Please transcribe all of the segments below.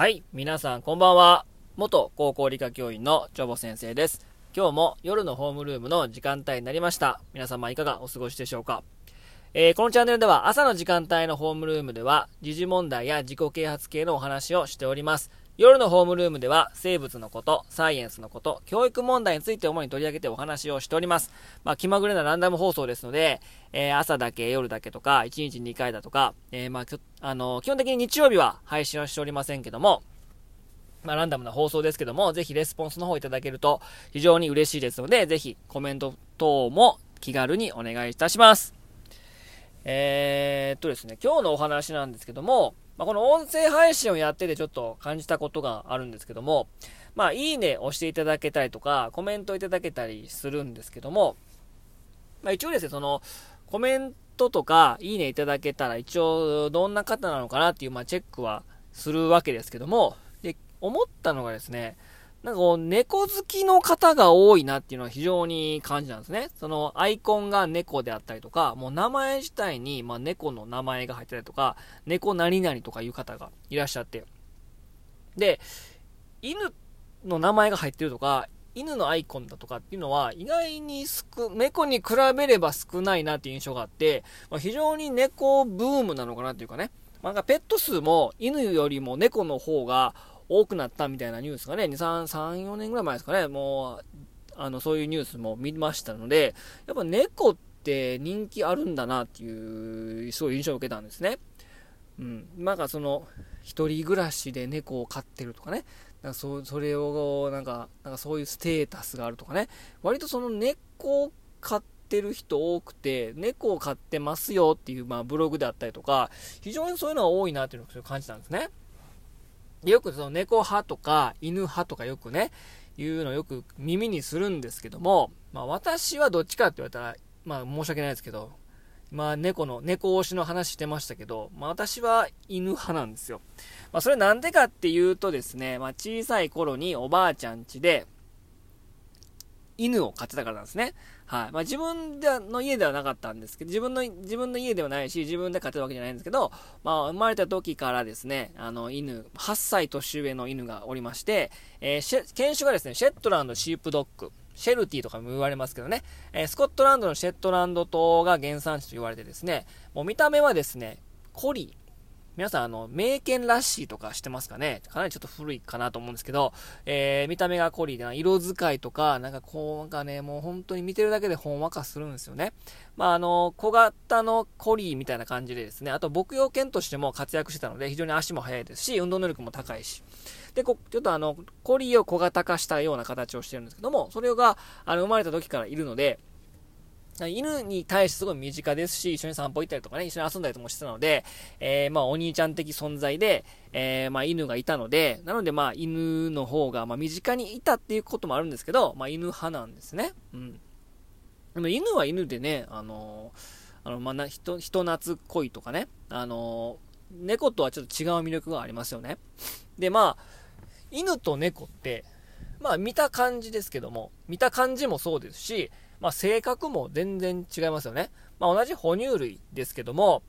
はい、皆さんこんばんは。元高校理科教員のチョボ先生です。今日も夜のホームルームの時間帯になりました。皆様いかがお過ごしでしょうかえーこのチャンネルでは朝の時間帯のホームルームでは時事問題や自己啓発系のお話をしております。夜のホームルームでは生物のこと、サイエンスのこと、教育問題について主に取り上げてお話をしております。まあ、気まぐれなランダム放送ですので、えー朝だけ、夜だけとか、1日2回だとか、えーまあ、あの基本的に日曜日は配信はしておりませんけども、まあ、ランダムな放送ですけども、ぜひレスポンスの方いただけると非常に嬉しいですので、ぜひコメント等も気軽にお願いいたします。えー、っとですね、今日のお話なんですけども、まあ、この音声配信をやっててちょっと感じたことがあるんですけども、まあ、いいね押していただけたりとか、コメントいただけたりするんですけども、まあ、一応ですね、その、コメントとか、いいねいただけたら、一応、どんな方なのかなっていう、まあ、チェックはするわけですけども、で、思ったのがですね、なんかこう、猫好きの方が多いなっていうのは非常に感じなんですね。その、アイコンが猫であったりとか、もう名前自体に、まあ、猫の名前が入ってたりとか、猫何々とかいう方がいらっしゃって。で、犬の名前が入ってるとか、犬のアイコンだとかっていうのは、意外に少、猫に比べれば少ないなっていう印象があって、まあ、非常に猫ブームなのかなっていうかね。まあ、なんかペット数も犬よりも猫の方が多くなったみたいなニュースがね、2、3、3、4年ぐらい前ですかね、もう、あの、そういうニュースも見ましたので、やっぱ猫って人気あるんだなっていう、そうい印象を受けたんですね。うん。なんかその、一人暮らしで猫を飼ってるとかね、なんかそそれを、なんか、なんかそういうステータスがあるとかね、割とその猫を飼ってる人多くて、猫を飼ってますよっていう、まあ、ブログであったりとか、非常にそういうのが多いなっていうのを感じたんですね。でよくその猫派とか犬派とかよくね、いうのよく耳にするんですけども、まあ私はどっちかって言われたら、まあ申し訳ないですけど、まあ猫の、猫推しの話してましたけど、まあ私は犬派なんですよ。まあそれなんでかっていうとですね、まあ小さい頃におばあちゃん家で、犬を飼ってたからなんですね。はい。まあ自分の家ではなかったんですけど、自分の、自分の家ではないし、自分で飼ってたわけじゃないんですけど、まあ生まれた時からですね、あの犬、8歳年上の犬がおりまして、えー犬種がですね、シェットランドシープドッグ、シェルティとかも言われますけどね、えースコットランドのシェットランド島が原産地と言われてですね、もう見た目はですね、コリ、皆さん、あの、名犬ラッシーとかしてますかね？かなりちょっと古いかなと思うんですけど、えー、見た目がコリーで、色使いとか、なんかこう、なんかね、もう本当に見てるだけでほんわかするんですよね。まあ、あの、小型のコリーみたいな感じでですね、あと牧羊犬としても活躍してたので、非常に足も速いですし、運動能力も高いし。で、こちょっとあの、コリーを小型化したような形をしてるんですけども、それが、あの、生まれた時からいるので、犬に対してすごい身近ですし、一緒に散歩行ったりとかね、一緒に遊んだりともしてたので、えー、まあ、お兄ちゃん的存在で、えー、まあ、犬がいたので、なので、まあ、犬の方が、まあ、身近にいたっていうこともあるんですけど、まあ、犬派なんですね。うん。でも、犬は犬でね、あのー、あの、まあ、人、人懐っこいとかね、あの、猫とはちょっと違う魅力がありますよね。で、まあ、犬と猫って、まあ、見た感じですけども、見た感じもそうですし、まあ、性格も全然違いますよね。まあ、同じ哺乳類ですけども、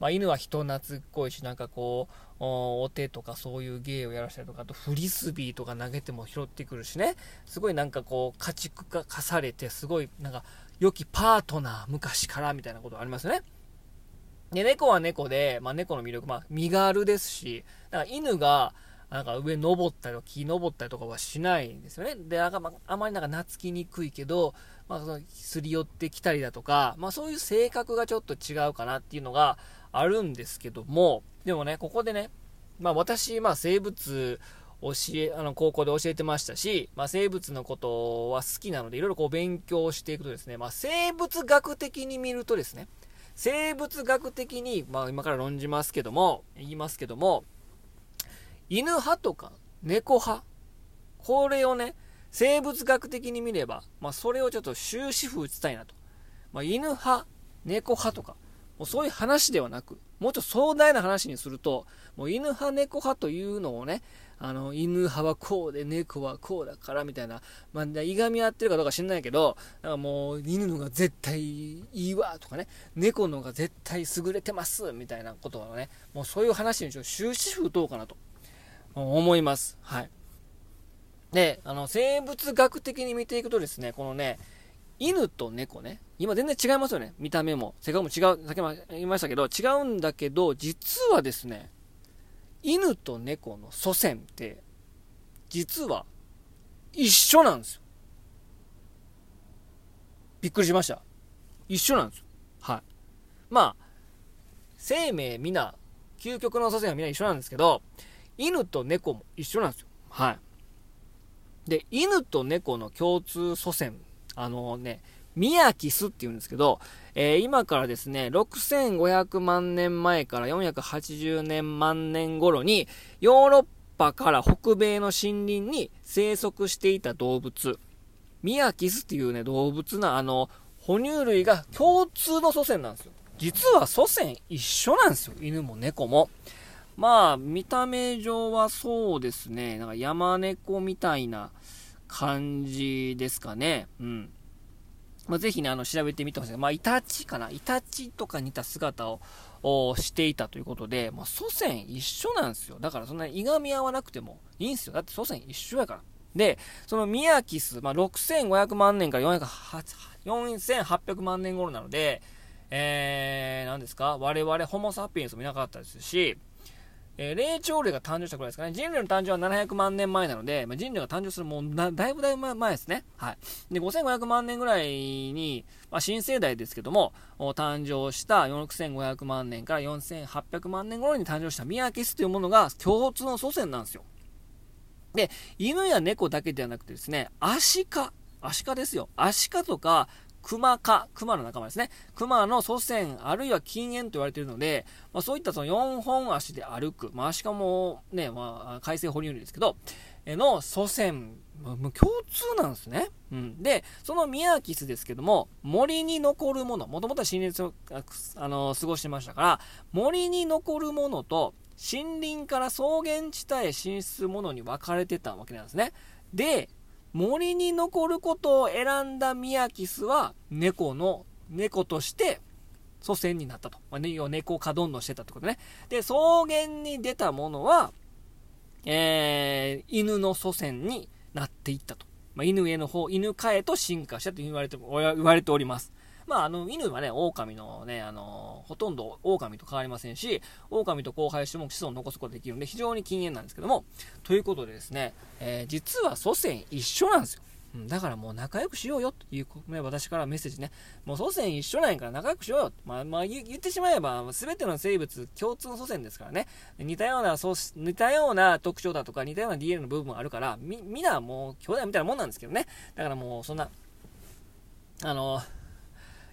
まあ、犬は人懐っこいし、なんかこう、お手とかそういう芸をやらしたりとか、あとフリスビーとか投げても拾ってくるしね、すごいなんかこう、家畜化化されて、すごいなんか、良きパートナー、昔からみたいなことありますよね。で、猫は猫で、まあ、猫の魅力、まあ、身軽ですし、だから犬が、なんか上登ったりとか木登ったりとかはしないんですよね。で、なんかまあ、まりなんか懐きにくいけど、まあ、そのすり寄ってきたりだとか、まあそういう性格がちょっと違うかなっていうのがあるんですけども、でもね、ここでね、まあ私、まあ生物教え、あの、高校で教えてましたし、まあ生物のことは好きなので、いろいろこう勉強していくとですね、まあ生物学的に見るとですね、生物学的に、まあ今から論じますけども、言いますけども、犬派とか猫派、これをね、生物学的に見れば、まあ、それをちょっと終止符打ちたいなと。まあ、犬派、猫派とか、もうそういう話ではなく、もうちょっと壮大な話にすると、もう犬派、猫派というのをね、あの、犬派はこうで、猫はこうだから、みたいな、まあ、いがみ合ってるかどうか知んないけど、なんかもう、犬のが絶対いいわ、とかね、猫のが絶対優れてます、みたいなことをね、もうそういう話にちょっと終止符打とうかなと。思います。はい。で、あの、生物学的に見ていくとですね、このね、犬と猫ね、今全然違いますよね。見た目も、性格も違う、先ほど言いましたけど、違うんだけど、実はですね、犬と猫の祖先って、実は一緒なんですよ。びっくりしました。一緒なんですよ。はい。まあ、生命皆、究極の祖先は皆一緒なんですけど、犬と猫も一緒なんですよ。はい。で、犬と猫の共通祖先、あのね、ミヤキスって言うんですけど、えー、今からですね、6500万年前から480年万年頃に、ヨーロッパから北米の森林に生息していた動物、ミヤキスっていうね、動物な、あの、哺乳類が共通の祖先なんですよ。実は祖先一緒なんですよ。犬も猫も。まあ、見た目上はそうですね。なんか山猫みたいな感じですかね。うん。まあ、ぜひね、あの、調べてみてほしい。まあ、イタチかな。イタチとか似た姿をしていたということで、まあ、祖先一緒なんですよ。だからそんなにいがみ合わなくてもいいんですよ。だって祖先一緒やから。で、そのミヤキス、まあ、6500万年から4800万年頃なので、えー、何ですか？我々ホモサピエンスもいなかったですし、えー、霊長類が誕生したくらいですかね。人類の誕生は700万年前なので、まあ、人類が誕生するもうだいぶだいぶ前ですね。はい。で、5500万年ぐらいに、まあ、新生代ですけども、誕生した4500万年から4800万年頃に誕生したミヤキスというものが共通の祖先なんですよ。で、犬や猫だけではなくてですね、アシカ、アシカですよ。アシカとか、クマ科、クマの仲間ですね。クマの祖先、あるいは禁煙と言われているので、まあ、そういったその4本足で歩く、まあ、アシカもね、まあ、海生哺乳類ですけど、の祖先、まあ、共通なんですね。うん。で、そのミヤキスですけども、森に残るもの、もともとは森林を、あの、過ごしてましたから、森に残るものと、森林から草原地帯へ進出するものに分かれてたわけなんですね。で、森に残ることを選んだミヤキスは、猫の、猫として祖先になったと。まあ、ね、猫をかどんどんしてたってことね。で、草原に出たものは、えー、犬の祖先になっていったと。まあ、犬への方、犬科へと進化したと言われて、言われております。まあ、あの、犬はね、狼のね、あの、ほとんど狼と変わりませんし、狼と交配しても子孫を残すことができるんで、非常に禁煙なんですけども、ということでですね、えー、実は祖先一緒なんですよ。うん、だからもう仲良くしようよという、ね、私からメッセージね。もう祖先一緒なんやから仲良くしようよ。まあ、まあ、言ってしまえば、すべての生物共通の祖先ですからね。似たような、似たような特徴だとか、似たような DNA の部分もあるから、み、みんなもう兄弟みたいなもんなんですけどね。だからもうそんな、あの、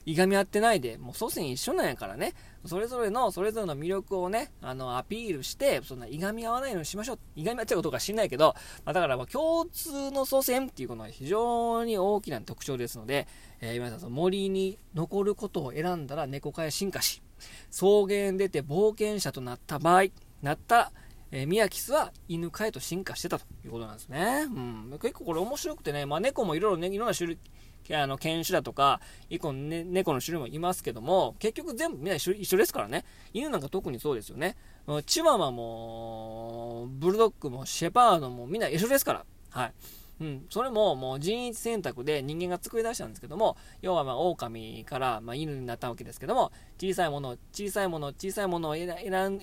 いがみ合ってないで、もう祖先一緒なんやからね、それぞれの、それぞれの魅力をね、あの、アピールして、そんないがみ合わないようにしましょう。いがみ合っちゃうことか知んないけど、まあ、だからま共通の祖先っていうことは非常に大きな特徴ですので、えー、皆さん森に残ることを選んだら猫化へ進化し、草原出て冒険者となった場合、なった、えー、ミヤキスは犬飼へと進化してたということなんですね。うん。結構これ面白くてね、まあ猫もいろいろね、いろんな種類、あの、犬種だとか、一個、ね、猫の種類もいますけども、結局全部みんな一緒一緒ですからね。犬なんか特にそうですよね。チワワも、ブルドッグも、シェパードもみんな一緒ですから。はい。うん、それももう人為選択で人間が作り出したんですけども、要はまあ狼からまあ犬になったわけですけども、小さいもの、小さいもの、小さいものを選ん、選ん、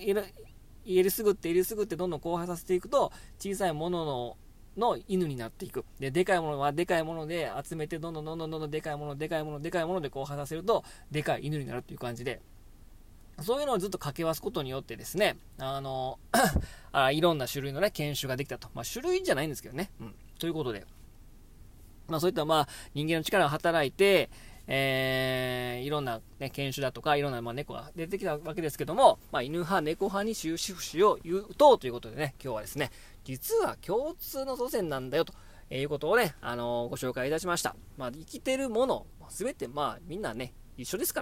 入れすぐって入れすぐってどんどん後輩させていくと、小さいもののの犬になっていく。で、でかいものはでかいもので集めて、どんどんどんどんどんどんでかいもの、でかいもの、でかいものでこう話せると、でかい犬になるっていう感じで、そういうのをずっと掛け合わすことによってですね、あの あいろんな種類のね、犬種ができたと。まあ、種類じゃないんですけどね。うん。ということで、まあ、そういったまあ、人間の力が働いて、えー、いろんな、ね、犬種だとか、いろんな、まあ、猫が出てきたわけですけども、まあ、犬派、猫派に終止符を言うと、ということでね、今日はですね、実は共通の祖先なんだよ、ということをね、あのー、ご紹介いたしました。まあ、生きてるもの、すべて、まあ、みんなね、一緒ですか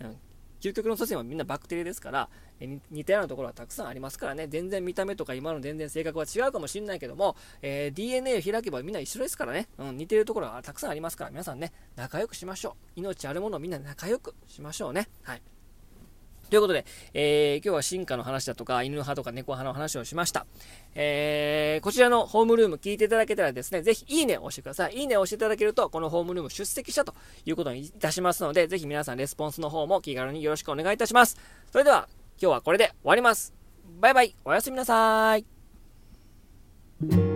ら、うん、究極の祖先はみんなバクテリアですから、え似たようなところはたくさんありますからね、全然見た目とか今の全然性格は違うかもしれないけども、えー、DNA を開けばみんな一緒ですからね、うん、似てるところはたくさんありますから、皆さんね、仲良くしましょう。命あるものをみんな仲良くしましょうね。はい。ということで、えー、今日は進化の話だとか、犬派とか猫派の話をしました。えー、こちらのホームルーム聞いていただけたらですね、ぜひいいねを押してください。いいねを押していただけると、このホームルーム出席したということにいたしますので、ぜひ皆さんレスポンスの方も気軽によろしくお願いいたします。それでは、今日はこれで終わります。バイバイ、おやすみなさーい。